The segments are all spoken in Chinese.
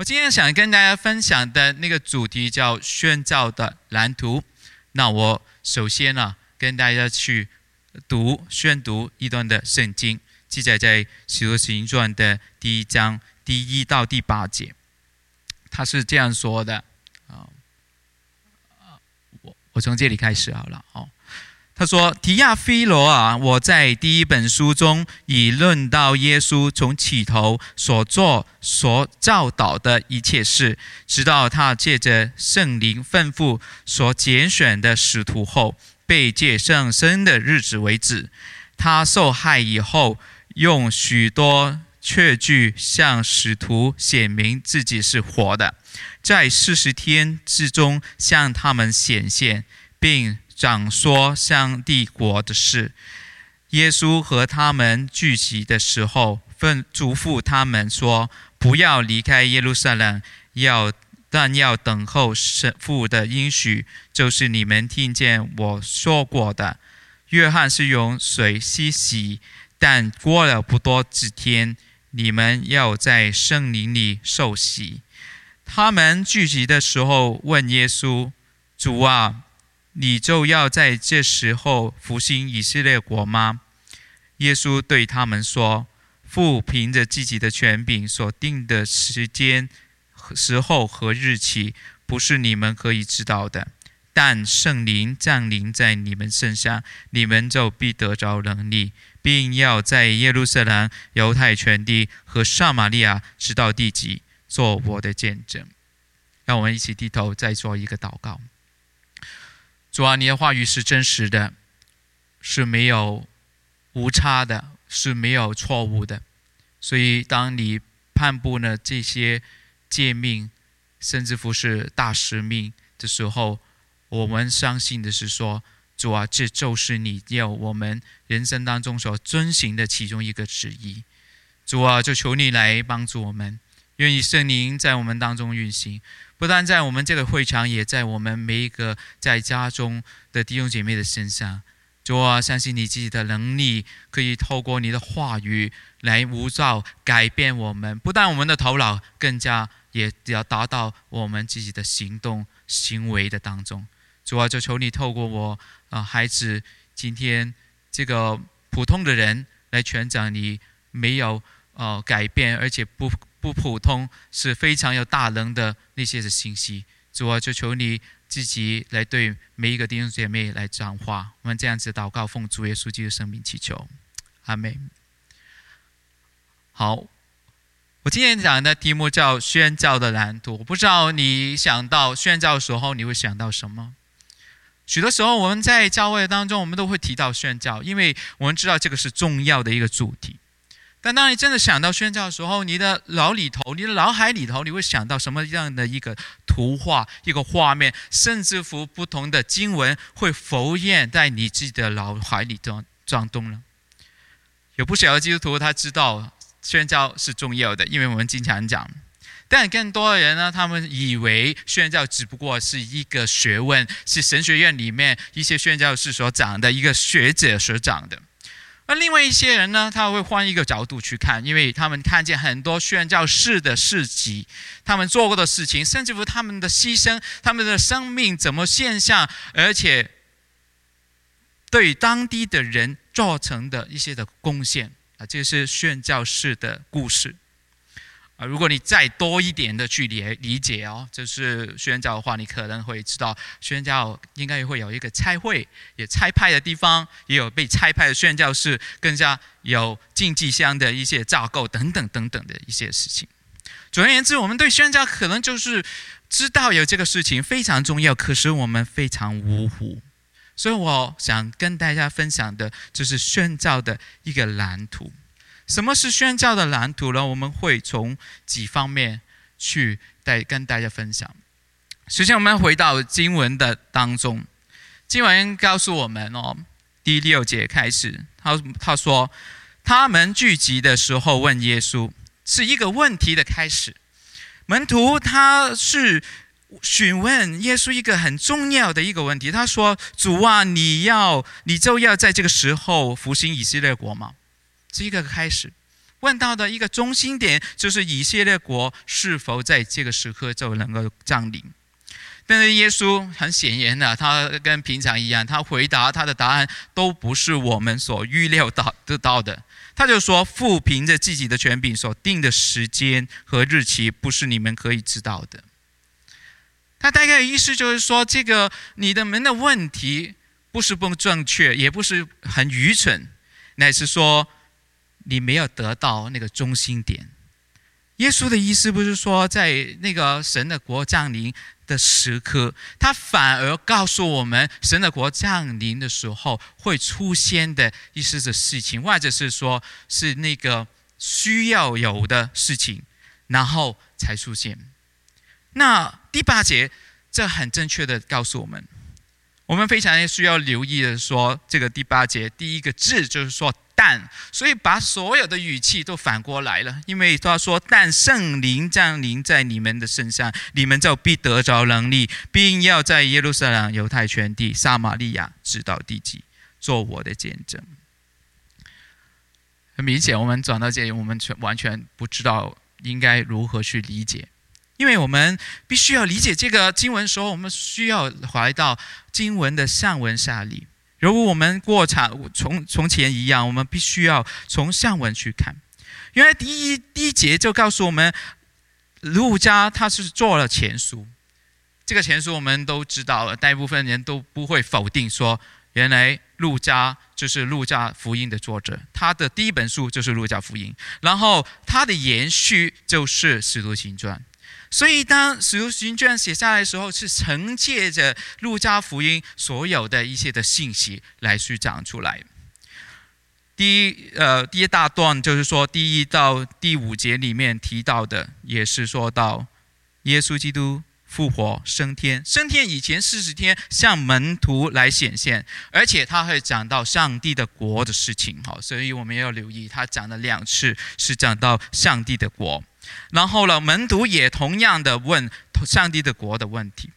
我今天想跟大家分享的那个主题叫宣教的蓝图。那我首先呢，跟大家去读宣读一段的圣经，记载在《使徒行传》的第一章第一到第八节。他是这样说的啊，我我从这里开始好了哦。他说：“提亚菲罗啊，我在第一本书中已论到耶稣从起头所做、所教导的一切事，直到他借着圣灵吩咐所拣选的使徒后被借上身的日子为止。他受害以后，用许多确据向使徒显明自己是活的，在四十天之中向他们显现，并。”讲说上帝国的事。耶稣和他们聚集的时候，吩嘱咐他们说：“不要离开耶路撒冷，要但要等候神父的应许，就是你们听见我说过的。约翰是用水洗洗，但过了不多几天，你们要在圣灵里受洗。”他们聚集的时候问耶稣：“主啊？”你就要在这时候复兴以色列国吗？耶稣对他们说：“父凭着自己的权柄所定的时间、时候和日期，不是你们可以知道的。但圣灵降临在你们身上，你们就必得着能力，并要在耶路撒冷、犹太全地和撒玛利亚直到地极，做我的见证。”让我们一起低头，再做一个祷告。主啊，你的话语是真实的，是没有无差的，是没有错误的。所以，当你颁布了这些诫命，甚至乎是大使命的时候，我们相信的是说，主啊，这就是你要我们人生当中所遵循的其中一个旨意。主啊，就求你来帮助我们，愿意圣灵在我们当中运行。不但在我们这个会场，也在我们每一个在家中的弟兄姐妹的身上。主啊，相信你自己的能力，可以透过你的话语来无照改变我们。不但我们的头脑，更加也要达到我们自己的行动行为的当中。主啊，就求你透过我啊，孩子，今天这个普通的人来传讲你没有呃改变，而且不。不普通是非常有大能的那些的信息，主啊，就求你自己来对每一个弟兄姐妹来讲话。我们这样子祷告，奉主耶稣基督生命祈求，阿门。好，我今天讲的题目叫宣教的蓝图。我不知道你想到宣教的时候，你会想到什么？许多时候我们在教会当中，我们都会提到宣教，因为我们知道这个是重要的一个主题。但当你真的想到宣教的时候，你的脑里头、你的脑海里头，你会想到什么样的一个图画、一个画面，甚至乎不同的经文会浮现在你自己的脑海里头转动了。有不少的基督徒他知道宣教是重要的，因为我们经常讲。但更多的人呢，他们以为宣教只不过是一个学问，是神学院里面一些宣教士所讲的一个学者所讲的。那另外一些人呢？他会换一个角度去看，因为他们看见很多宣教士的事迹，他们做过的事情，甚至乎他们的牺牲，他们的生命怎么现象，而且对当地的人造成的一些的贡献啊，这是宣教士的故事。啊，如果你再多一点的去理理解哦，就是宣教的话，你可能会知道，宣教应该会有一个拆会，也拆派的地方，也有被拆派的宣教士，更加有竞技箱的一些架构等等等等的一些事情。总而言之，我们对宣教可能就是知道有这个事情非常重要，可是我们非常无糊。所以我想跟大家分享的就是宣教的一个蓝图。什么是宣教的蓝图呢？我们会从几方面去带跟大家分享。首先，我们回到经文的当中，经文告诉我们哦，第六节开始，他他说，他们聚集的时候问耶稣，是一个问题的开始。门徒他是询问耶稣一个很重要的一个问题，他说：“主啊，你要你就要在这个时候复兴以色列国吗？”是一个开始，问到的一个中心点，就是以色列国是否在这个时刻就能够降临。但是耶稣很显然的，他跟平常一样，他回答他的答案都不是我们所预料到得到的。他就说：“父凭着自己的权柄所定的时间和日期，不是你们可以知道的。”他大概意思就是说，这个你的门的问题不是不正确，也不是很愚蠢，乃是说你没有得到那个中心点。耶稣的意思不是说，在那个神的国降临的时刻，他反而告诉我们，神的国降临的时候会出现的一些的事情，或者是说是那个需要有的事情，然后才出现。那第八节，这很正确的告诉我们，我们非常需要留意的说，这个第八节第一个字就是说。但，所以把所有的语气都反过来了，因为他说：“但圣灵降临在你们的身上，你们就必得着能力，并要在耶路撒冷、犹太全地、撒玛利亚直到地极，做我的见证。”很明显，我们转到这里，我们全完全不知道应该如何去理解，因为我们必须要理解这个经文的时候，我们需要回到经文的上文下理。如果我们过场从从前一样，我们必须要从上文去看。原来第一第一节就告诉我们，陆家他是做了前书。这个前书我们都知道了，大部分人都不会否定说，原来陆家就是陆家福音的作者，他的第一本书就是陆家福音，然后他的延续就是使徒行传。所以，当《使徒行传》写下来的时候，是承接着路加福音所有的一些的信息来去讲出来。第一，呃，第一大段就是说，第一到第五节里面提到的，也是说到耶稣基督复活升天，升天以前四十天向门徒来显现，而且他会讲到上帝的国的事情。好，所以我们要留意，他讲了两次是讲到上帝的国。然后呢，门徒也同样的问上帝的国的问题，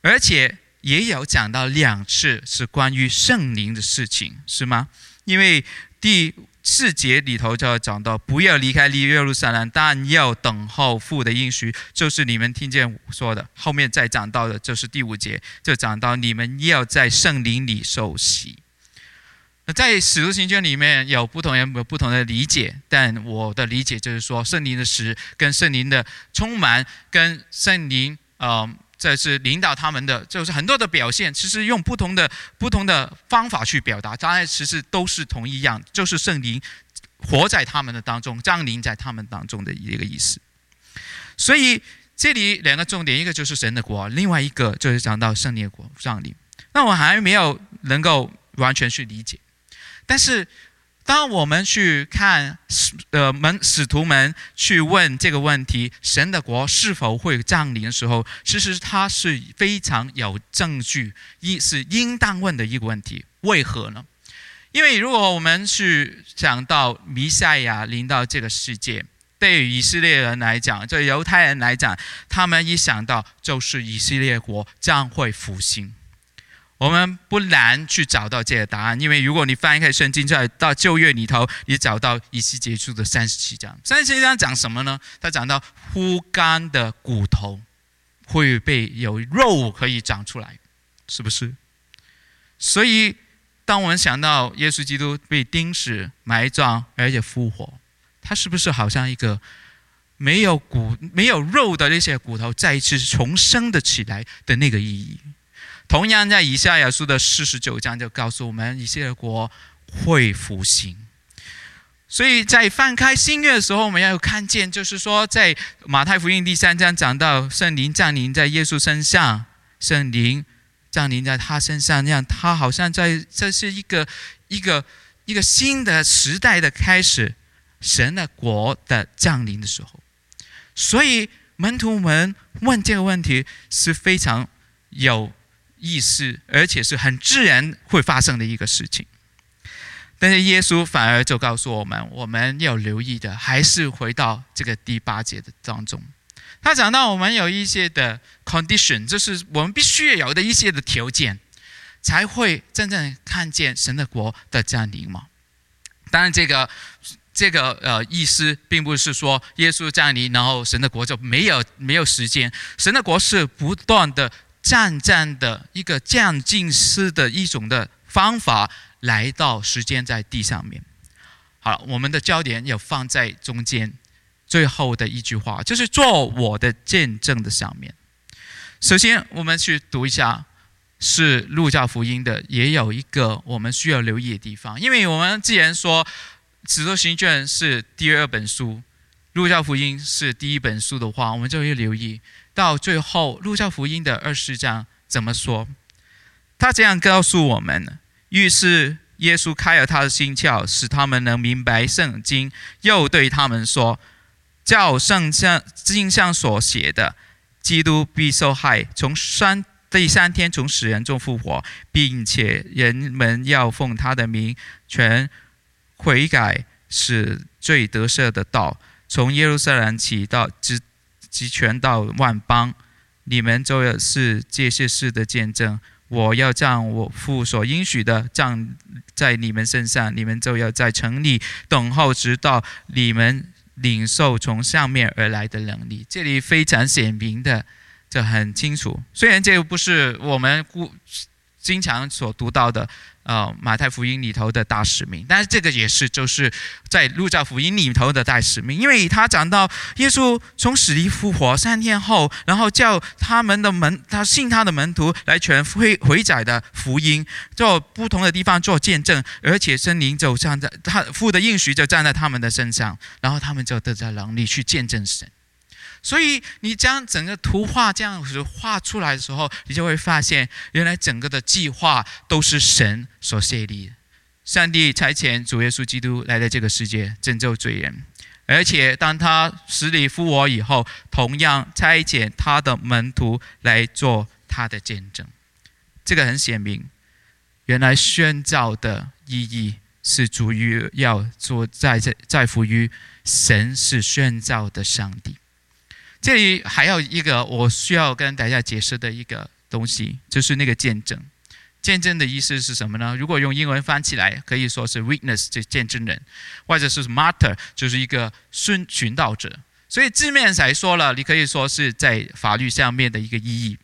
而且也有讲到两次是关于圣灵的事情，是吗？因为第四节里头就要讲到，不要离开耶路撒冷，但要等候父的应许，就是你们听见我说的。后面再讲到的，就是第五节，就讲到你们要在圣灵里受洗。在使徒行传里面有不同人有不同的理解，但我的理解就是说，圣灵的使跟圣灵的充满，跟圣灵呃，这是领导他们的，就是很多的表现，其实用不同的不同的方法去表达，当然其实都是同一样，就是圣灵活在他们的当中，降临在他们当中的一个意思。所以这里两个重点，一个就是神的国，另外一个就是讲到圣灵国降临。那我还没有能够完全去理解。但是，当我们去看使呃门使徒们去问这个问题，神的国是否会降临的时候，其实他是非常有证据，一是应当问的一个问题。为何呢？因为如果我们去讲到弥赛亚临到这个世界，对于以色列人来讲，对犹太人来讲，他们一想到就是以色列国将会复兴。我们不难去找到这个答案，因为如果你翻开圣经，在到旧约里头，你找到以西结书的三十七章。三十七章讲什么呢？他讲到枯干的骨头会被有肉可以长出来，是不是？所以，当我们想到耶稣基督被钉死、埋葬而且复活，他是不是好像一个没有骨、没有肉的那些骨头再一次重生的起来的那个意义？同样，在以下亚书的四十九章就告诉我们，以色列国会复兴。所以在翻开新约的时候，我们要看见，就是说，在马太福音第三章讲到圣灵降临在耶稣身上，圣灵降临在他身上，那样他好像在这是一个一个一个新的时代的开始，神的国的降临的时候。所以门徒们问这个问题是非常有。意思，而且是很自然会发生的一个事情。但是耶稣反而就告诉我们，我们要留意的还是回到这个第八节的当中。他讲到我们有一些的 condition，就是我们必须要有的一些的条件，才会真正看见神的国的降临嘛。当然，这个这个呃意思，并不是说耶稣降临，然后神的国就没有没有时间。神的国是不断的、渐渐的一个渐进式的一种的方法来到时间在地上面。好了，我们的焦点要放在中间最后的一句话，就是做我的见证的上面。首先，我们去读一下是路加福音的，也有一个我们需要留意的地方，因为我们既然说。使徒行传是第二本书，路加福音是第一本书的话，我们就要留意到最后，路加福音的二十章怎么说？他这样告诉我们：于是耶稣开了他的心窍，使他们能明白圣经，又对他们说：“照圣像经上所写的，基督必受害，从三第三天从死人中复活，并且人们要奉他的名全。”悔改是最得赦的道，从耶路撒冷起到直集权到万邦，你们就要是这些事的见证。我要将我父所应许的降在你们身上，你们就要在城里等候，直到你们领受从上面而来的能力。这里非常显明的，这很清楚。虽然这个不是我们故经常所读到的。呃，马太福音里头的大使命，但是这个也是就是在路加福音里头的大使命，因为他讲到耶稣从死里复活三天后，然后叫他们的门，他信他的门徒来传回回载的福音，做不同的地方做见证，而且圣灵就站在他父的应许就站在他们的身上，然后他们就得着能力去见证神。所以你将整个图画这样子画出来的时候，你就会发现，原来整个的计划都是神所设立的。上帝差遣主耶稣基督来到这个世界拯救罪人，而且当他死里复活以后，同样差遣他的门徒来做他的见证。这个很显明，原来宣教的意义是主于要做在在在乎于神是宣教的上帝。这里还有一个我需要跟大家解释的一个东西，就是那个见证。见证的意思是什么呢？如果用英文翻起来，可以说是 witness，就见证人，或者是 martyr，就是一个殉殉道者。所以字面才说了，你可以说是在法律上面的一个意义，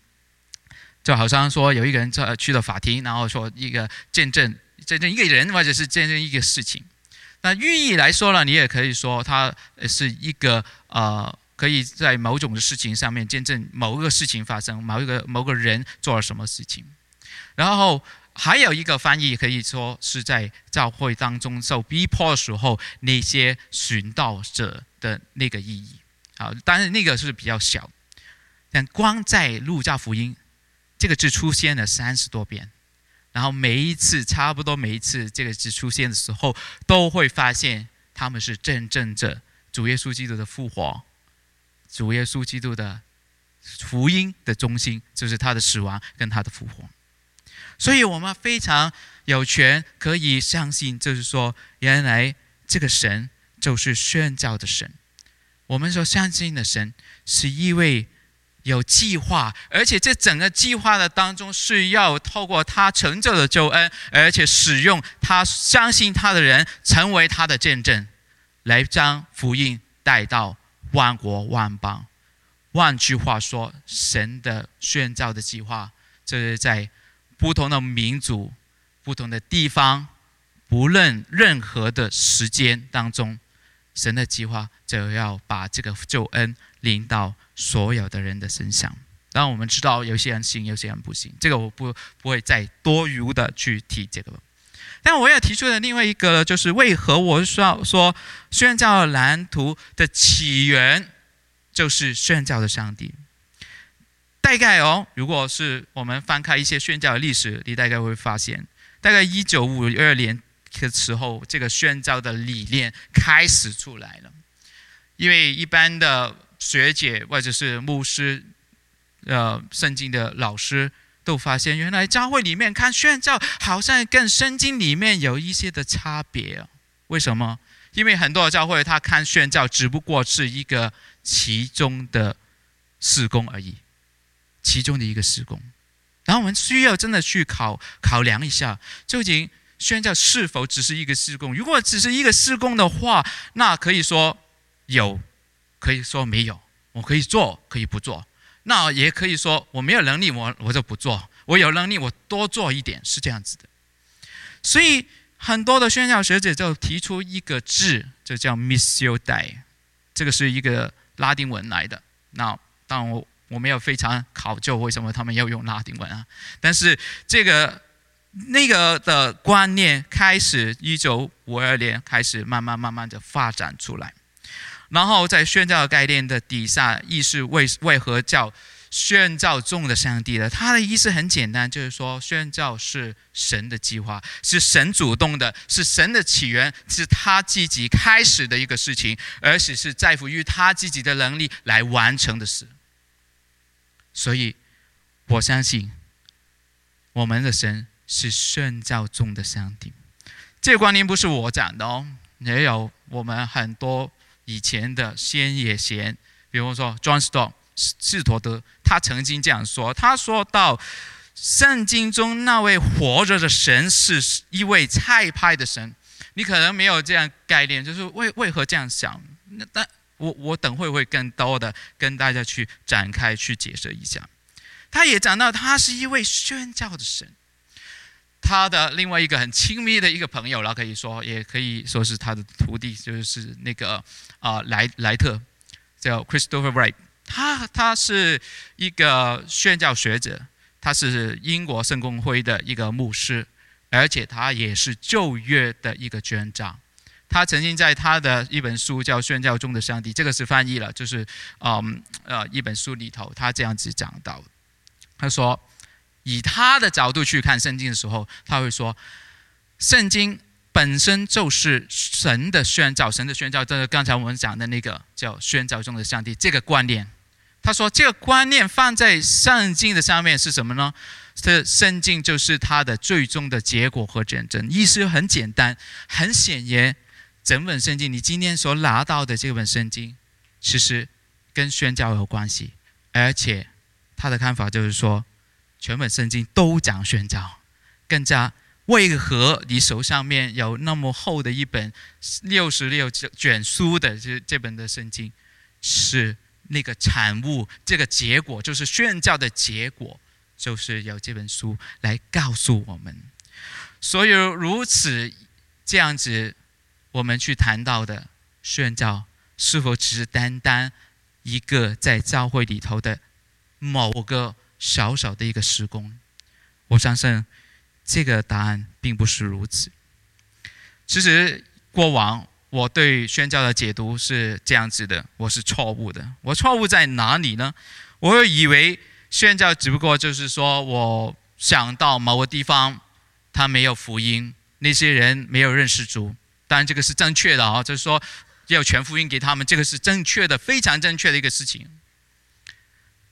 就好像说有一个人在去了法庭，然后说一个见证，见证一个人，或者是见证一个事情。那寓意来说呢，你也可以说它是一个呃。可以在某种的事情上面见证某一个事情发生，某一个某个人做了什么事情。然后还有一个翻译可以说是在教会当中受逼迫的时候那些寻道者的那个意义。好，但是那个是比较小。但光在路加福音这个字出现了三十多遍，然后每一次差不多每一次这个字出现的时候，都会发现他们是见证着主耶稣基督的复活。主耶稣基督的福音的中心，就是他的死亡跟他的复活，所以我们非常有权可以相信，就是说，原来这个神就是宣教的神。我们所相信的神是一位有计划，而且这整个计划的当中是要透过他成就的救恩，而且使用他相信他的人成为他的见证，来将福音带到。万国万邦，换句话说，神的宣召的计划，就是在不同的民族、不同的地方，不论任何的时间当中，神的计划就要把这个救恩临到所有的人的身上。当，我们知道有些人信，有些人不信，这个我不不会再多余的去提这个。但我要提出的另外一个，就是为何我需要说宣教蓝图的起源就是宣教的上帝？大概哦，如果是我们翻开一些宣教的历史，你大概会发现，大概一九五二年的时候，这个宣教的理念开始出来了。因为一般的学姐或者是牧师，呃，圣经的老师。都发现，原来教会里面看宣教，好像跟圣经里面有一些的差别。为什么？因为很多教会他看宣教只不过是一个其中的施工而已，其中的一个施工。然后我们需要真的去考考量一下，究竟宣教是否只是一个施工？如果只是一个施工的话，那可以说有，可以说没有。我可以做，可以不做。那也可以说我没有能力，我我就不做。我有能力，我多做一点，是这样子的。所以很多的宣教学者就提出一个字，就叫 “missio dei”，这个是一个拉丁文来的。那当然我我没有非常考究为什么他们要用拉丁文啊，但是这个。那个的观念开始一九五二年开始慢慢慢慢的发展出来，然后在宣教概念的底下，意识为为何叫宣教中的上帝呢？它的意思很简单，就是说宣教是神的计划，是神主动的，是神的起源，是他自己开始的一个事情，而且是在乎于他自己的能力来完成的事。所以，我相信我们的神。是宣教中的上帝，这个观念不是我讲的哦，也有我们很多以前的先野贤，比如说 John Stott 斯托德，他曾经这样说，他说到圣经中那位活着的神是一位菜派的神，你可能没有这样概念，就是为为何这样想？那但我我等会会更多的跟大家去展开去解释一下。他也讲到他是一位宣教的神。他的另外一个很亲密的一个朋友了，可以说，也可以说是他的徒弟，就是那个啊莱莱特，叫 Christopher Wright。他他是一个宣教学者，他是英国圣公会的一个牧师，而且他也是旧约的一个捐长。他曾经在他的一本书叫《宣教中的上帝》，这个是翻译了，就是嗯呃一本书里头，他这样子讲到，他说。以他的角度去看圣经的时候，他会说，圣经本身就是神的宣教，神的宣教，就是刚才我们讲的那个叫宣教中的上帝这个观念。他说，这个观念放在圣经的上面是什么呢？这圣经就是它的最终的结果和见证。意思很简单，很显然，整本圣经你今天所拿到的这本圣经，其实跟宣教有关系，而且他的看法就是说。全本圣经都讲宣教，更加为何你手上面有那么厚的一本六十六卷书的这这本的圣经，是那个产物，这个结果就是宣教的结果，就是有这本书来告诉我们。所以如此这样子，我们去谈到的宣教，是否只是单单一个在教会里头的某个？小小的一个施工，我相信这个答案并不是如此。其实过往我对宣教的解读是这样子的，我是错误的。我错误在哪里呢？我以为宣教只不过就是说我想到某个地方，他没有福音，那些人没有认识主。当然这个是正确的啊，就是说要全福音给他们，这个是正确的，非常正确的一个事情。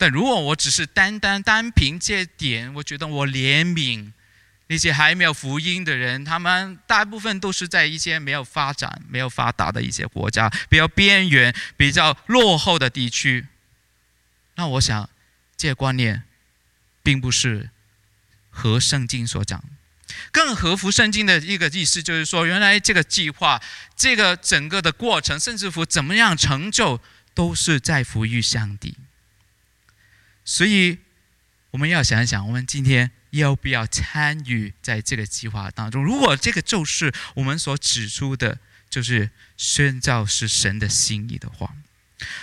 但如果我只是单单单凭这点，我觉得我怜悯那些还没有福音的人，他们大部分都是在一些没有发展、没有发达的一些国家，比较边缘、比较落后的地区。那我想，这个观念并不是合圣经所讲，更合乎圣经的一个意思，就是说，原来这个计划、这个整个的过程，甚至乎怎么样成就，都是在乎于上帝。所以，我们要想一想，我们今天要不要参与在这个计划当中？如果这个就是我们所指出的，就是宣教是神的心意的话，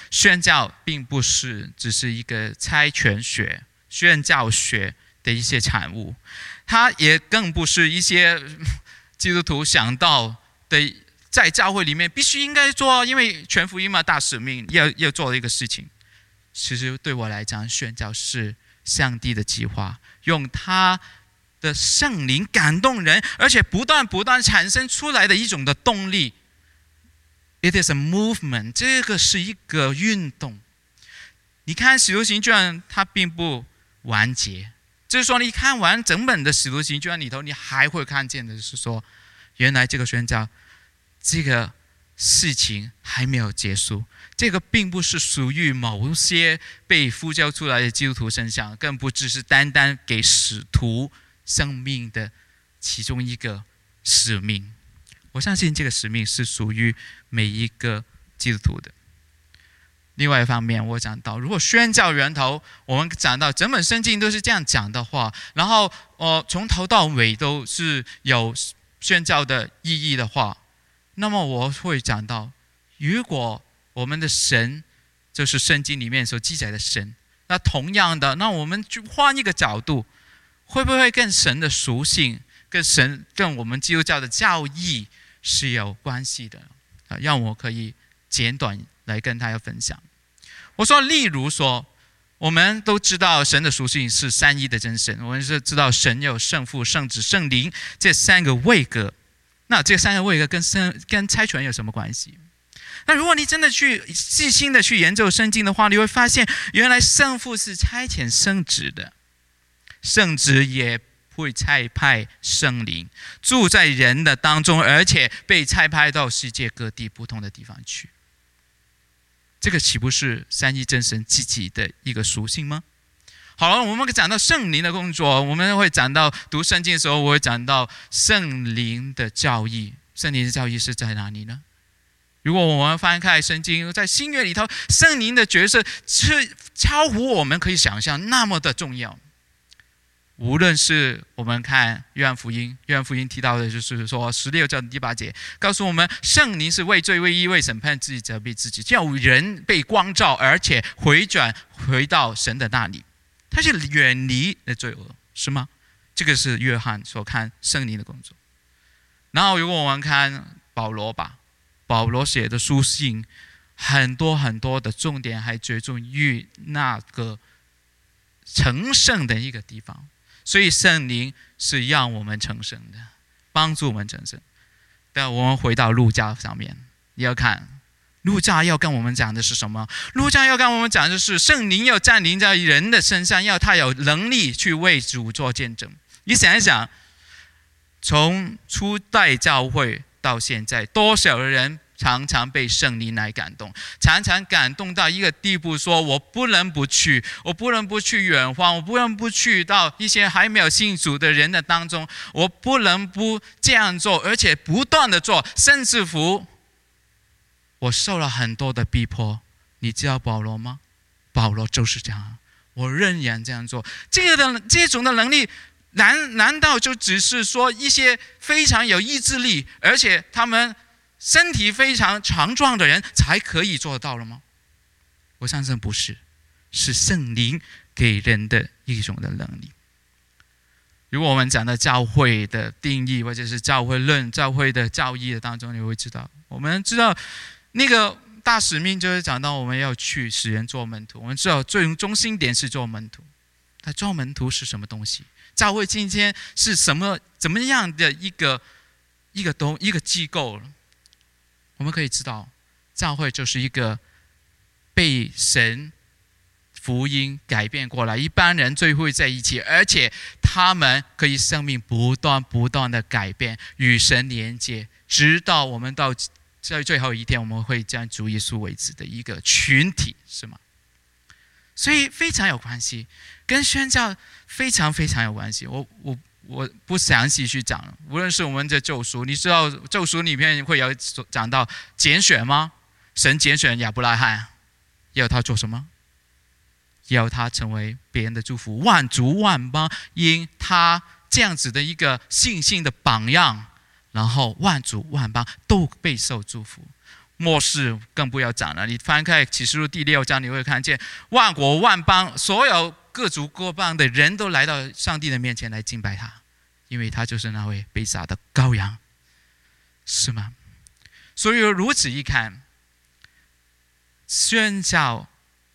宣教并不是只是一个猜拳学、宣教学的一些产物，它也更不是一些基督徒想到的，在教会里面必须应该做，因为全福音嘛，大使命要要做的一个事情。其实对我来讲，宣教是上帝的计划，用他的圣灵感动人，而且不断不断产生出来的一种的动力。It is a movement，这个是一个运动。你看《使徒行传》，它并不完结，就是说，你看完整本的《使徒行传》里头，你还会看见的是说，原来这个宣教，这个事情还没有结束。这个并不是属于某些被呼叫出来的基督徒身上，更不只是单单给使徒生命的其中一个使命。我相信这个使命是属于每一个基督徒的。另外一方面，我讲到，如果宣教源头，我们讲到整本圣经都是这样讲的话，然后呃从头到尾都是有宣教的意义的话，那么我会讲到，如果我们的神就是圣经里面所记载的神，那同样的，那我们就换一个角度，会不会跟神的属性、跟神、跟我们基督教的教义是有关系的？啊，让我可以简短来跟大家分享。我说，例如说，我们都知道神的属性是三一的真神，我们是知道神有圣父、圣子、圣灵这三个位格。那这三个位格跟生跟猜拳有什么关系？那如果你真的去细心的去研究圣经的话，你会发现，原来圣父是差遣圣子的，圣子也会差派圣灵住在人的当中，而且被差派到世界各地不同的地方去。这个岂不是三一真神自己的一个属性吗？好了，我们讲到圣灵的工作，我们会讲到读圣经的时候，我会讲到圣灵的教义。圣灵的教义是在哪里呢？如果我们翻开圣经，在新约里头，圣灵的角色是超乎我们可以想象那么的重要。无论是我们看约翰福音，约翰福音提到的就是说十六章第八节，告诉我们圣灵是为罪、为义、为审判自己责备自己，叫人被光照，而且回转回到神的那里，他是远离的罪恶，是吗？这个是约翰所看圣灵的工作。然后如果我们看保罗吧，保罗写的书信很多很多的重点还着重于那个成圣的一个地方。所以圣灵是让我们成圣的，帮助我们成圣。但我们回到路加上面，你要看路加要跟我们讲的是什么？路加要跟我们讲的是圣灵要降临在人的身上，要他有能力去为主做见证。你想一想，从初代教会到现在，多少人？常常被圣灵来感动，常常感动到一个地步，说我不能不去，我不能不去远方，我不能不去到一些还没有信主的人的当中，我不能不这样做，而且不断的做，甚至乎我受了很多的逼迫。你知道保罗吗？保罗就是这样，我仍然这样做。这个的这种的能力，难难道就只是说一些非常有意志力，而且他们？身体非常强壮的人才可以做到了吗？我相信不是，是圣灵给人的一种的能力。如果我们讲到教会的定义，或者是教会论、教会的教义的当中，你会知道，我们知道那个大使命就是讲到我们要去使人做门徒。我们知道最中心点是做门徒，那做门徒是什么东西？教会今天是什么怎么样的一个一个东一个机构？我们可以知道，教会就是一个被神福音改变过来，一般人聚会在一起，而且他们可以生命不断不断的改变，与神连接，直到我们到在最后一天，我们会将主耶稣为止的一个群体，是吗？所以非常有关系，跟宣教非常非常有关系。我我。我不详细去讲，无论是我们的救赎，你知道救赎里面会有讲到拣选吗？神拣选亚伯拉罕，要他做什么？要他成为别人的祝福，万族万邦因他这样子的一个信心的榜样，然后万族万邦都备受祝福。末世更不要讲了，你翻开启示录第六章，你会看见万国万邦所有各族各邦的人都来到上帝的面前来敬拜他。因为他就是那位被杀的羔羊，是吗？所以如此一看，宣教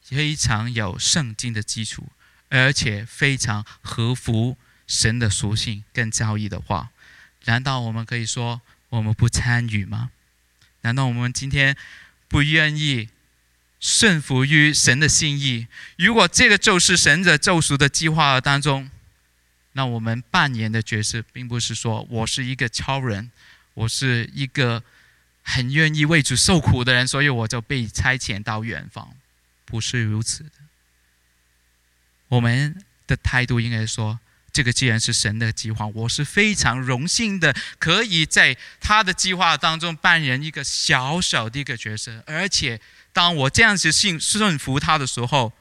非常有圣经的基础，而且非常合乎神的属性跟教义的话，难道我们可以说我们不参与吗？难道我们今天不愿意顺服于神的心意？如果这个就是神的救赎的计划当中，那我们扮演的角色，并不是说我是一个超人，我是一个很愿意为主受苦的人，所以我就被差遣到远方，不是如此的。我们的态度应该说，这个既然是神的计划，我是非常荣幸的，可以在他的计划当中扮演一个小小的一个角色。而且，当我这样子信顺服他的时候，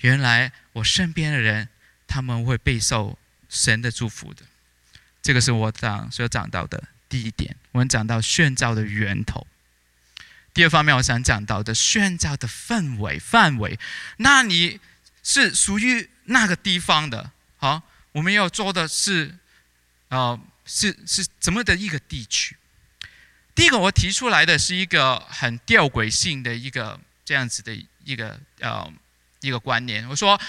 原来我身边的人他们会备受神的祝福的。这个是我讲所讲到的第一点。我们讲到宣教的源头。第二方面，我想讲到的宣教的氛围范围，那你是属于那个地方的，好，我们要做的是，呃，是是怎么的一个地区？第一个，我提出来的是一个很吊诡性的一个这样子的一个呃一个观念，我说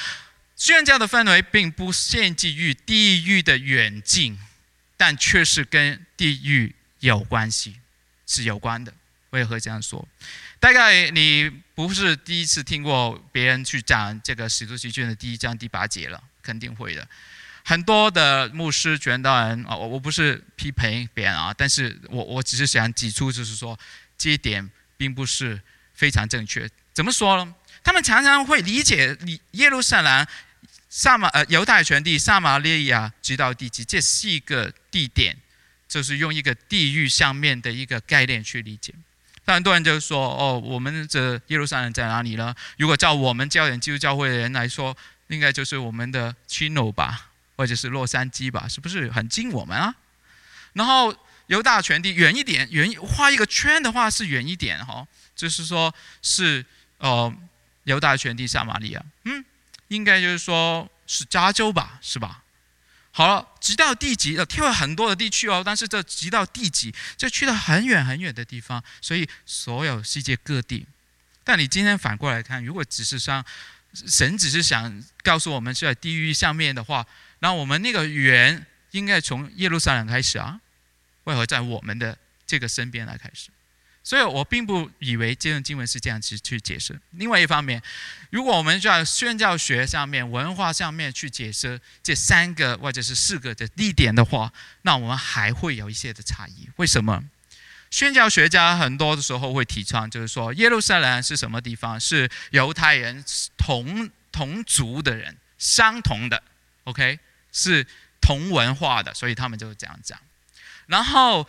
宣教的氛围并不限制于地域的远近，但却是跟地域有关系，是有关的。为何这样说？大概你不是第一次听过别人去讲这个《使徒行传》的第一章第八节了，肯定会的。很多的牧师传道人啊，我我不是批评别人啊，但是我我只是想指出，就是说这一点并不是非常正确。怎么说呢？他们常常会理解耶路撒冷、撒马呃犹太全地、撒玛利亚直到地极这四个地点，就是用一个地域上面的一个概念去理解。很多人就说：“哦，我们这耶路撒冷在哪里呢？如果照我们教人基督教会的人来说，应该就是我们的亲友吧，或者是洛杉矶吧，是不是很近我们啊？然后犹大全地远一点，远画一个圈的话是远一点哈，就是说是呃犹大全地撒玛利亚，嗯，应该就是说是加州吧，是吧？”好了，直到地极，呃，跳了很多的地区哦，但是这直到地极，就去了很远很远的地方，所以所有世界各地。但你今天反过来看，如果只是像神只是想告诉我们是在地狱上面的话，那我们那个缘应该从耶路撒冷开始啊？为何在我们的这个身边来开始？所以我并不以为这段经文是这样去去解释。另外一方面，如果我们在宣教学上面、文化上面去解释这三个或者是四个的地点的话，那我们还会有一些的差异。为什么？宣教学家很多的时候会提倡，就是说耶路撒冷是什么地方？是犹太人同同族的人，相同的，OK，是同文化的，所以他们就是这样讲。然后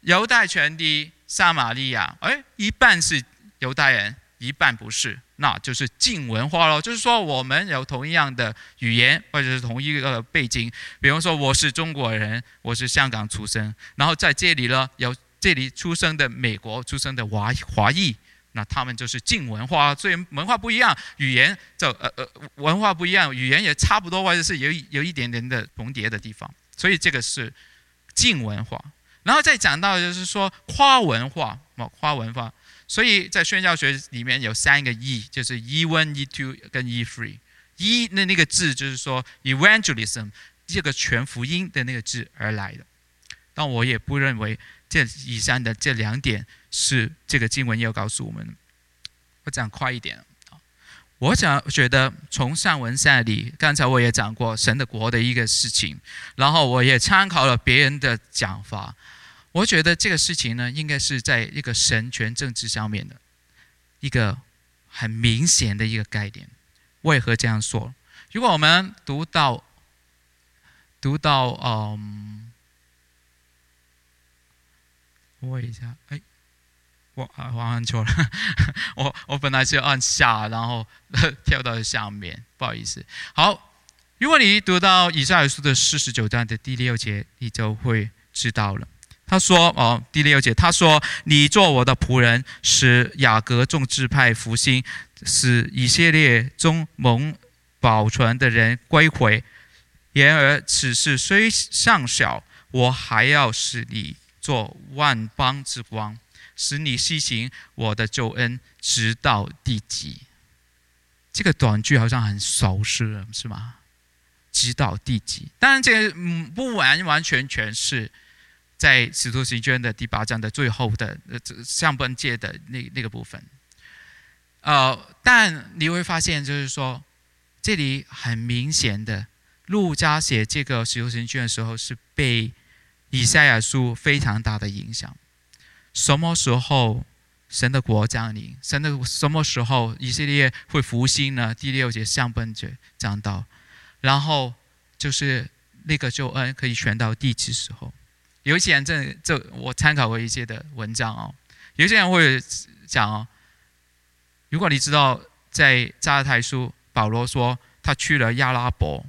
犹太全地。撒玛利亚，哎，一半是犹太人，一半不是，那就是近文化喽。就是说，我们有同一样的语言，或者是同一个背景。比方说，我是中国人，我是香港出生，然后在这里呢，有这里出生的美国出生的华华裔，那他们就是近文化。所以文化不一样，语言就呃呃文化不一样，语言也差不多，或者是有有一点点的重叠的地方，所以这个是近文化。然后再讲到就是说跨文化，哦，跨文化，所以在宣教学里面有三个 E，就是 E one、E two 跟 E three。E 那那个字就是说 evangelism 这个全福音的那个字而来的。但我也不认为这以上的这两点是这个经文要告诉我们。我讲快一点。我想觉得从上文下里，刚才我也讲过神的国的一个事情，然后我也参考了别人的讲法。我觉得这个事情呢，应该是在一个神权政治上面的一个很明显的一个概念。为何这样说？如果我们读到读到嗯，我一下，哎。我啊，我按错了，我我本来是按下，然后跳到下面，不好意思。好，如果你读到以赛亚书的四十九章的第六节，你就会知道了。他说：“哦，第六节，他说，你做我的仆人，使雅各众支派复兴，使以色列中蒙保存的人归回。然而此事虽尚小，我还要使你做万邦之光。”使你施行我的救恩，直到地极。这个短句好像很熟悉了，是吗？直到地极。当然，这个嗯不完完全全是在使徒行传的第八章的最后的呃上半界的那那个部分。呃，但你会发现，就是说，这里很明显的，路加写这个使徒行传的时候，是被以赛亚书非常大的影响。什么时候神的国降临？神的什么时候以色列会复兴呢？第六节上半节讲到，然后就是那个救恩可以传到地极时候。有些人这这我参考过一些的文章哦，有些人会讲哦，如果你知道在加拉太书保罗说他去了亚拉伯，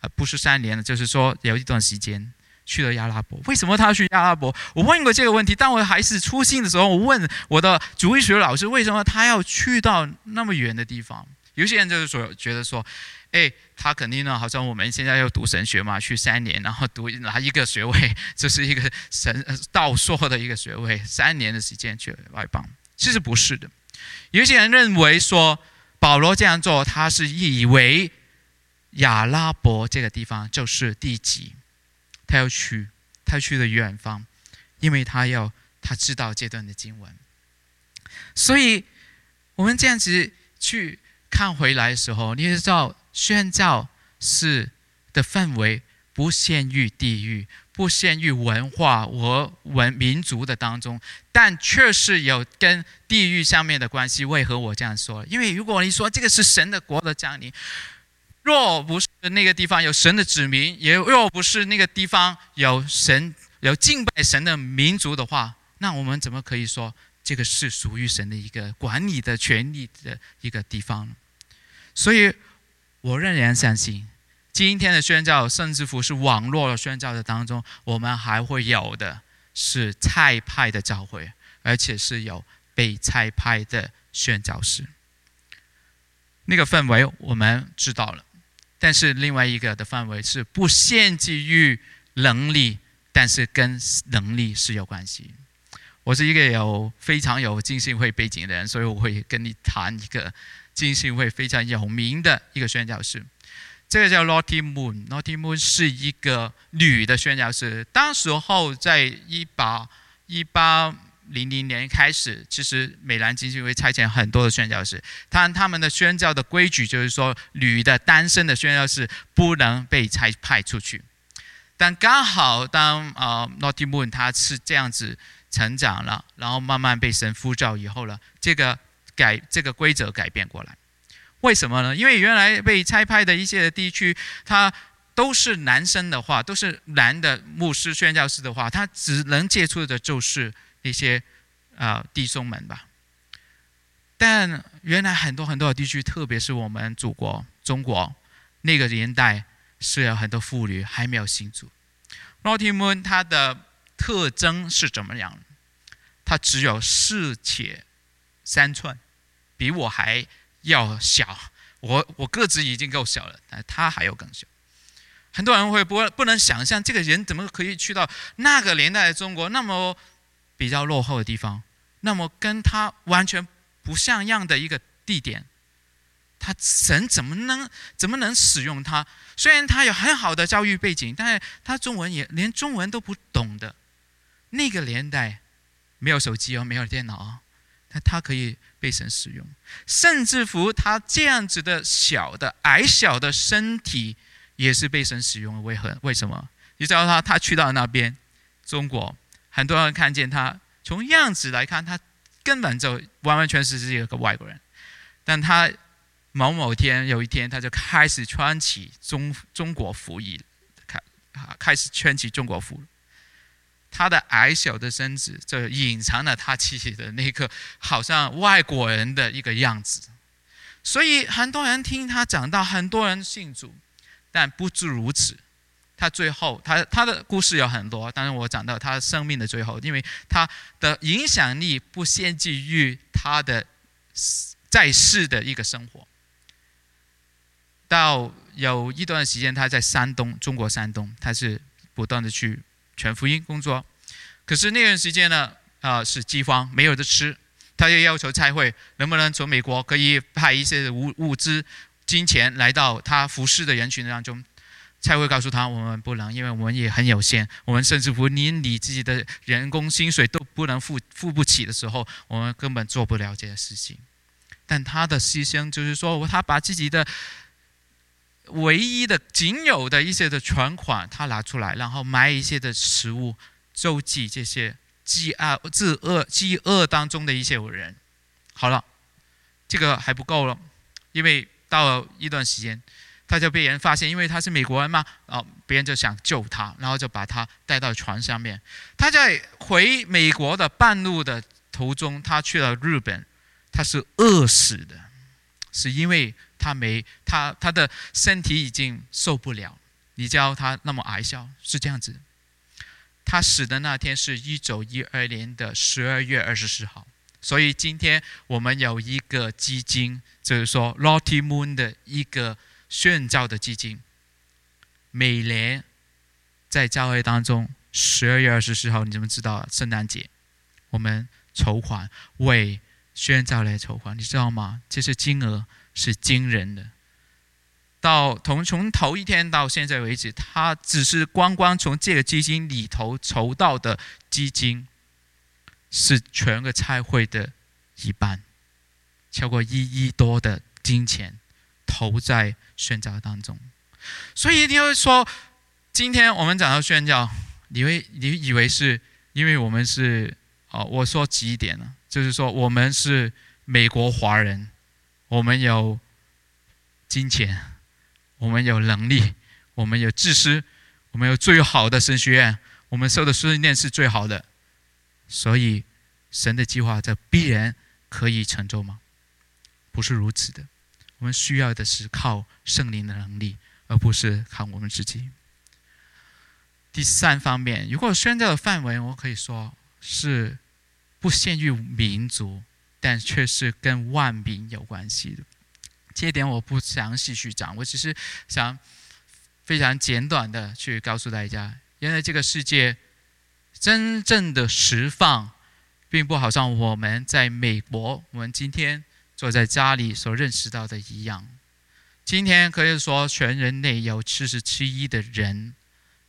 呃不是三年了，就是说有一段时间去了亚拉伯。为什么他去亚拉伯？我问过这个问题，但我还是初信的时候，我问我的主义学老师，为什么他要去到那么远的地方？有些人就是说觉得说。哎，他肯定呢，好像我们现在要读神学嘛，去三年，然后读拿一个学位，这是一个神道硕的一个学位，三年的时间去外邦。其实不是的，有些人认为说保罗这样做，他是以为亚拉伯这个地方就是地极，他要去，他去的远方，因为他要他知道这段的经文，所以我们这样子去看回来的时候，你也知道。宣教是的氛围不限于地域，不限于文化和文民族的当中，但确实有跟地域上面的关系。为何我这样说？因为如果你说这个是神的国的降临，若不是那个地方有神的子民，也若不是那个地方有神有敬拜神的民族的话，那我们怎么可以说这个是属于神的一个管理的权利的一个地方？所以。我仍然相信，今天的宣教，甚至乎是网络的宣教的当中，我们还会有的是菜派的教会，而且是有被菜派的宣教师。那个氛围我们知道了，但是另外一个的范围是不限制于能力，但是跟能力是有关系。我是一个有非常有浸信会背景的人，所以我会跟你谈一个。浸信会非常有名的一个宣教士，这个叫 Lottie Moon。Lottie Moon 是一个女的宣教士。当时候在一八一八零零年开始，其实美兰浸信会差遣很多的宣教士。但他们的宣教的规矩就是说，女的单身的宣教士不能被差派出去。但刚好当啊 Lottie Moon 他是这样子成长了，然后慢慢被神呼召以后了，这个。改这个规则改变过来，为什么呢？因为原来被拆派的一些地区，他都是男生的话，都是男的牧师宣教士的话，他只能接触的就是那些啊弟兄们吧。但原来很多很多的地区，特别是我们祖国中国那个年代，是有很多妇女还没有信主。罗提姆他的特征是怎么样？他只有四尺三寸。比我还要小，我我个子已经够小了，但他还要更小。很多人会不不能想象，这个人怎么可以去到那个年代的中国那么比较落后的地方，那么跟他完全不像样的一个地点，他神怎么能怎么能使用他？虽然他有很好的教育背景，但是他中文也连中文都不懂的。那个年代没有手机哦，没有电脑哦，但他可以。被神使用，甚至乎他这样子的小的矮小的身体，也是被神使用的。为何？为什么？你知道他，他去到那边，中国很多人看见他，从样子来看，他根本就完完全全是一个外国人。但他某某天有一天，他就开始穿起中中国服衣，开啊开始穿起中国服。他的矮小的身子，就隐藏了他自己的那个好像外国人的一个样子，所以很多人听他讲到，很多人信主，但不止如此。他最后，他他的故事有很多，当然我讲到他生命的最后，因为他的影响力不限制于他的在世的一个生活。到有一段时间，他在山东，中国山东，他是不断的去。全福音工作，可是那段时间呢，啊是饥荒，没有的吃，他就要求差会能不能从美国可以派一些物物资、金钱来到他服侍的人群当中。才会告诉他，我们不能，因为我们也很有限，我们甚至乎连你自己的人工薪水都不能付付不起的时候，我们根本做不了这些事情。但他的牺牲就是说，他把自己的。唯一的、仅有的一些的存款，他拿出来，然后买一些的食物，周济这些饥饿、自饿、饥饿当中的一些人。好了，这个还不够了，因为到了一段时间，他就被人发现，因为他是美国人嘛，哦，别人就想救他，然后就把他带到船上面。他在回美国的半路的途中，他去了日本，他是饿死的，是因为他没他他的身体已经受不了，你叫他那么矮小，是这样子。他死的那天是一九一二年的十二月二十四号，所以今天我们有一个基金，就是说 Lottie Moon 的一个。宣教的基金，每年在教会当中，十二月二十四号，你怎么知道？圣诞节，我们筹款为宣教来筹款，你知道吗？这些金额是惊人的。到从从头一天到现在为止，他只是光光从这个基金里头筹到的基金，是全个差会的一半，超过一亿多的金钱。投在宣教当中，所以一定会说，今天我们讲到宣教，你会你以为是因为我们是啊，我说几点呢？就是说我们是美国华人，我们有金钱，我们有能力，我们有知识，我们有最好的神学院，我们受的训练是最好的，所以神的计划这必然可以成就吗？不是如此的。我们需要的是靠圣灵的能力，而不是靠我们自己。第三方面，如果宣教的范围，我可以说是不限于民族，但却是跟万民有关系的。这一点我不详细去讲，我只是想非常简短的去告诉大家：，原来这个世界真正的释放，并不好像我们在美国，我们今天。坐在家里所认识到的一样，今天可以说全人类有七十七亿的人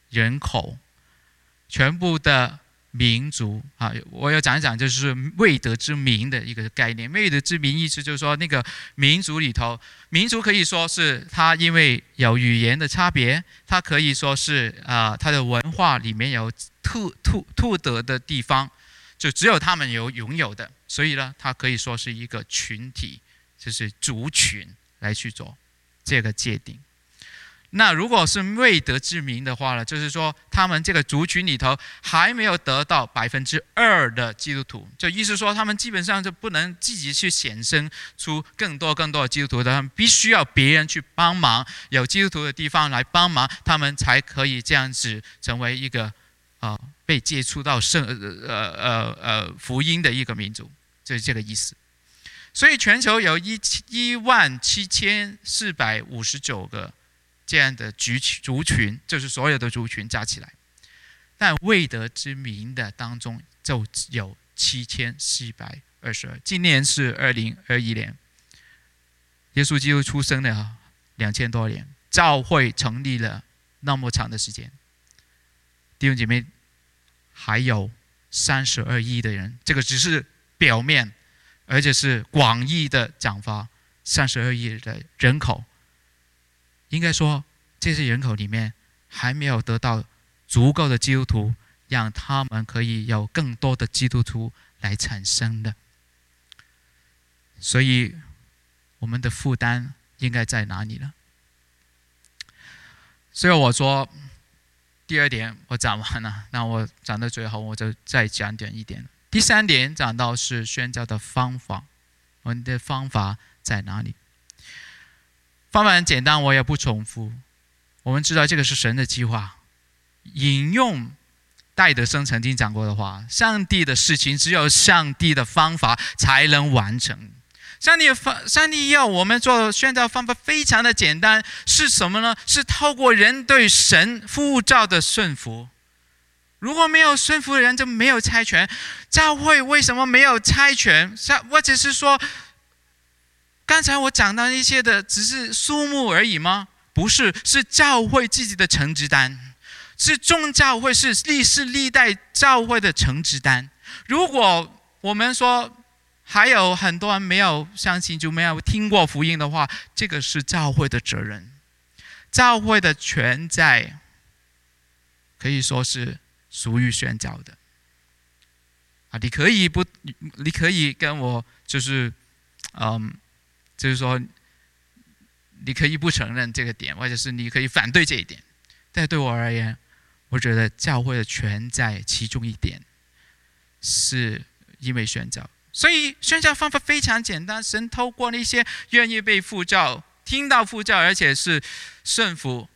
人口，全部的民族啊，我要讲一讲，就是未得之民的一个概念。未得之民意思就是说，那个民族里头，民族可以说是他因为有语言的差别，他可以说是啊，他的文化里面有特特特得的地方。就只有他们有拥有的，所以呢，它可以说是一个群体，就是族群来去做这个界定。那如果是未得之名的话呢，就是说他们这个族群里头还没有得到百分之二的基督徒，就意思说他们基本上就不能自己去显生出更多更多的基督徒的，他们必须要别人去帮忙，有基督徒的地方来帮忙，他们才可以这样子成为一个啊。被接触到圣呃呃呃福音的一个民族，就是这个意思。所以全球有一七一万七千四百五十九个这样的族群，族群就是所有的族群加起来。但未得之名的当中就有七千四百二十二。今年是二零二一年，耶稣基督出生了两千多年，教会成立了那么长的时间，弟兄姐妹。还有三十二亿的人，这个只是表面，而且是广义的讲法。三十二亿的人口，应该说这些人口里面还没有得到足够的基督徒，让他们可以有更多的基督徒来产生的。所以，我们的负担应该在哪里呢？所以我说。第二点我讲完了，那我讲到最后，我就再讲点一点。第三点讲到是宣教的方法，我们的方法在哪里？方法很简单，我也不重复。我们知道这个是神的计划，引用戴德生曾经讲过的话：上帝的事情只有上帝的方法才能完成。上帝方，上帝要我们做宣教方法非常的简单，是什么呢？是透过人对神呼召的顺服。如果没有顺服的人，就没有猜拳。教会为什么没有猜拳？我只是说，刚才我讲到一些的，只是数目而已吗？不是，是教会自己的成绩单，是众教会是历世历代教会的成绩单。如果我们说，还有很多人没有相信，就没有听过福音的话，这个是教会的责任，教会的权在，可以说是属于宣教的。啊，你可以不，你可以跟我就是，嗯，就是说，你可以不承认这个点，或者是你可以反对这一点。但对我而言，我觉得教会的全在其中一点，是因为宣教。所以宣教方法非常简单，神透过那些愿意被呼召、听到呼召，而且是顺服。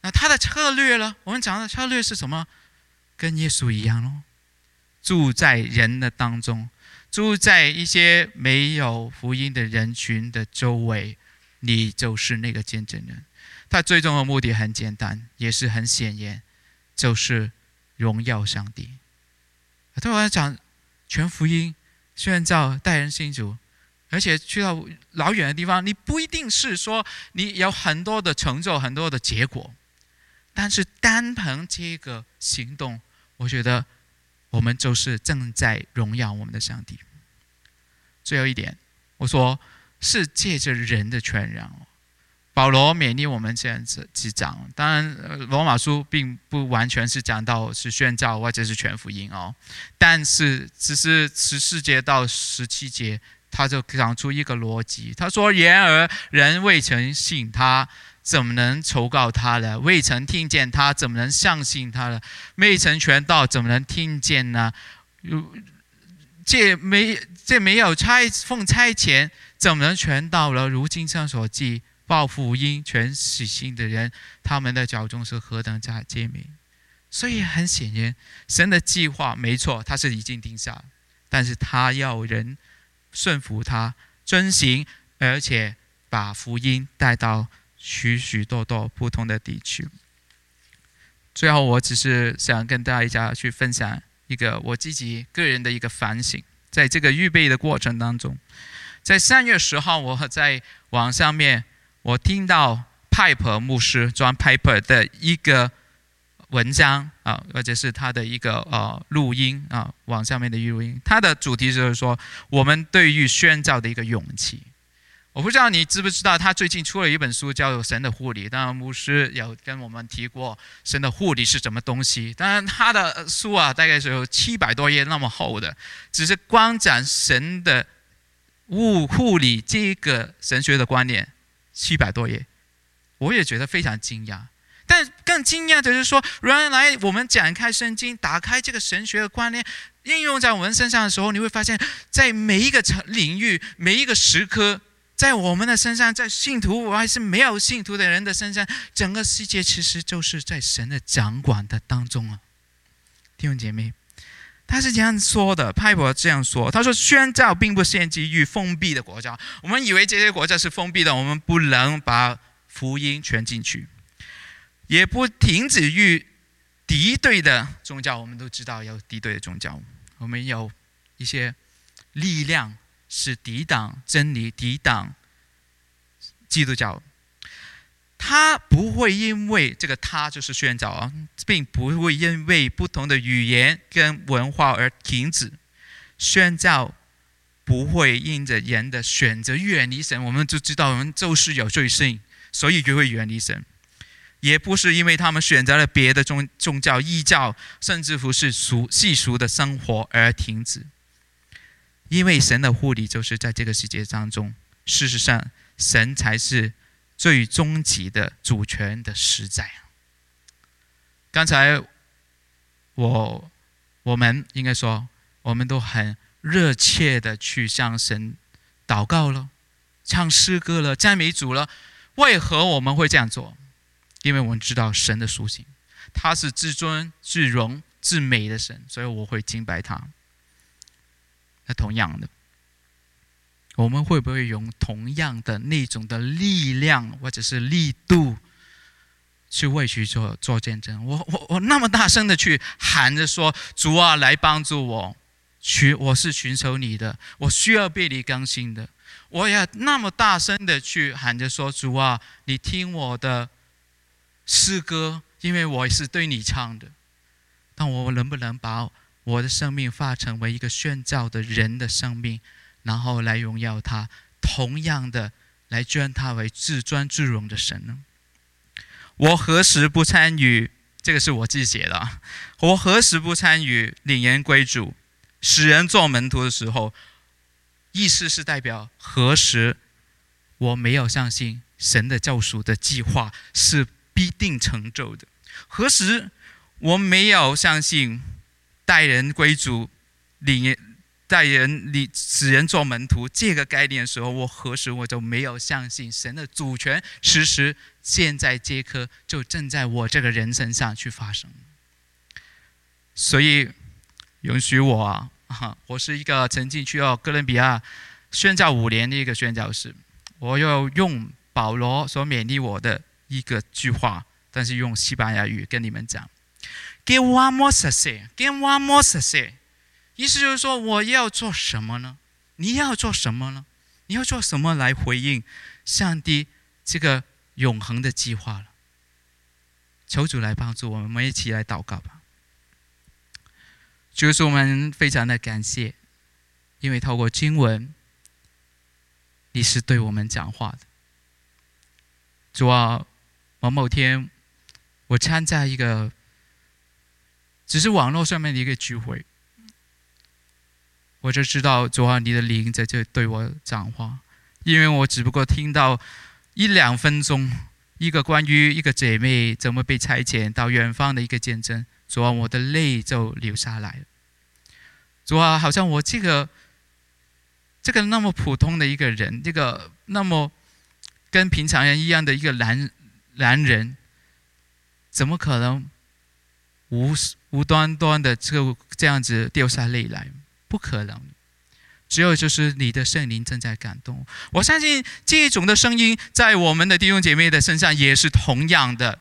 那他的策略呢？我们讲的策略是什么？跟耶稣一样哦，住在人的当中，住在一些没有福音的人群的周围，你就是那个见证人。他最终的目的很简单，也是很显眼，就是荣耀上帝。对我来讲，全福音。宣教待人心主，而且去到老远的地方，你不一定是说你有很多的成就、很多的结果，但是单凭这个行动，我觉得我们就是正在荣耀我们的上帝。最后一点，我说是借着人的传染。保罗勉励我们这样子去讲，当然，罗马书并不完全是讲到是宣教或者是全福音哦，但是只是十四节到十七节，他就讲出一个逻辑。他说：“然而人未曾信他，怎么能求告他呢？未曾听见他，怎么能相信他呢？未曾传道，怎么能听见呢？这没这没有差奉差遣，怎么能传道了？如今上所记。”报福音全死心的人，他们的脚中是何等加坚明。所以很显然，神的计划没错，他是已经定下，但是他要人顺服他、遵行，而且把福音带到许许多多不同的地区。最后，我只是想跟大家去分享一个我自己个人的一个反省，在这个预备的过程当中，在三月十号，我在网上面。我听到 Pipe 牧师 John Piper 的一个文章啊，或者是他的一个呃录音啊，网上面的录音。他的主题就是说，我们对于宣教的一个勇气。我不知道你知不知道，他最近出了一本书，叫做《神的护理》。当然，牧师有跟我们提过神的护理是什么东西。当然，他的书啊，大概是有七百多页那么厚的，只是光讲神的物护理这个神学的观念。七百多页，我也觉得非常惊讶。但更惊讶的是说，原来我们展开圣经，打开这个神学的观念，应用在我们身上的时候，你会发现在每一个层领域、每一个时刻，在我们的身上，在信徒我还是没有信徒的人的身上，整个世界其实就是在神的掌管的当中啊，弟兄姐妹。他是这样说的，派伯这样说：“他说，宣教并不限制于封闭的国家。我们以为这些国家是封闭的，我们不能把福音传进去，也不停止于敌对的宗教。我们都知道有敌对的宗教，我们有一些力量是抵挡真理、抵挡基督教。”他不会因为这个，他就是宣教啊，并不会因为不同的语言跟文化而停止宣教，不会因着人的选择远离神。我们就知道，我们就是有罪性，所以就会远离神。也不是因为他们选择了别的宗宗教、异教，甚至乎是俗世俗的生活而停止。因为神的护理就是在这个世界当中，事实上，神才是。最终极的主权的实在。刚才我我们应该说，我们都很热切的去向神祷告了，唱诗歌了，赞美主了。为何我们会这样做？因为我们知道神的属性，他是至尊、至荣、至美的神，所以我会敬拜他。那同样的。我们会不会用同样的那种的力量或者是力度，去为去做做见证？我我我那么大声的去喊着说：“主啊，来帮助我，寻我是寻求你的，我需要被你更新的。”我也那么大声的去喊着说：“主啊，你听我的诗歌，因为我是对你唱的。但我能不能把我的生命化成为一个宣教的人的生命？”然后来荣耀他，同样的来尊他为至尊至荣的神呢？我何时不参与？这个是我自己写的。我何时不参与领人归主、使人做门徒的时候？意思是代表何时我没有相信神的救赎的计划是必定成就的。何时我没有相信带人归主、领带人你使人做门徒这个概念的时候，我何时我就没有相信神的主权？时时现在这刻就正在我这个人身上去发生。所以允许我啊，我是一个曾经去到哥伦比亚宣教五年的一个宣教师，我要用保罗所勉励我的一个句话，但是用西班牙语跟你们讲：“Give one more say, give one more say。”意思就是说，我要做什么呢？你要做什么呢？你要做什么来回应上帝这个永恒的计划了？求主来帮助我们，我们一起来祷告吧。就是我们非常的感谢，因为透过经文，你是对我们讲话的。主啊，某某天，我参加一个只是网络上面的一个聚会，我就知道主啊，你的灵在这对我讲话，因为我只不过听到一两分钟一个关于一个姐妹怎么被拆遣到远方的一个见证。主啊，我的泪就流下来了。主啊，好像我这个这个那么普通的一个人，这个那么跟平常人一样的一个男男人，怎么可能无无端端的就这样子掉下泪来？不可能。只有就是你的圣灵正在感动。我相信这一种的声音，在我们的弟兄姐妹的身上也是同样的。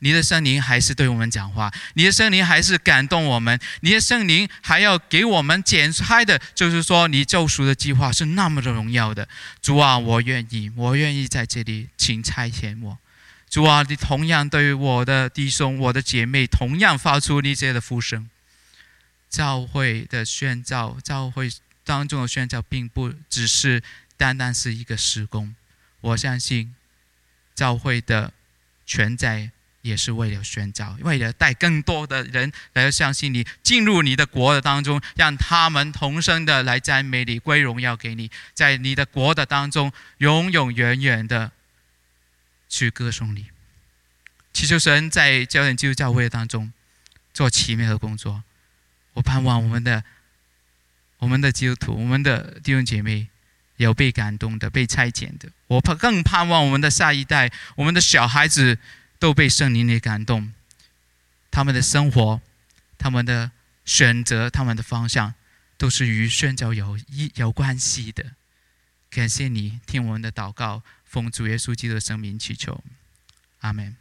你的圣灵还是对我们讲话，你的圣灵还是感动我们，你的圣灵还要给我们剪开的，就是说你救赎的计划是那么的荣耀的。主啊，我愿意，我愿意在这里，请差遣我。主啊，你同样对我的弟兄、我的姐妹，同样发出你这样的呼声。教会的宣教，教会当中的宣教，并不只是单单是一个施工。我相信教会的全在。也是为了宣教，为了带更多的人来相信你，进入你的国的当中，让他们同声的来赞美你，归荣耀给你，在你的国的当中，永永远远的去歌颂你。祈求神在教人基督教会当中做奇妙的工作。我盼望我们的我们的基督徒，我们的弟兄姐妹有被感动的，被差遣的。我盼更盼望我们的下一代，我们的小孩子。都被圣灵给感动，他们的生活、他们的选择、他们的方向，都是与宣教有一有关系的。感谢你听我们的祷告，奉主耶稣基督的圣名祈求，阿门。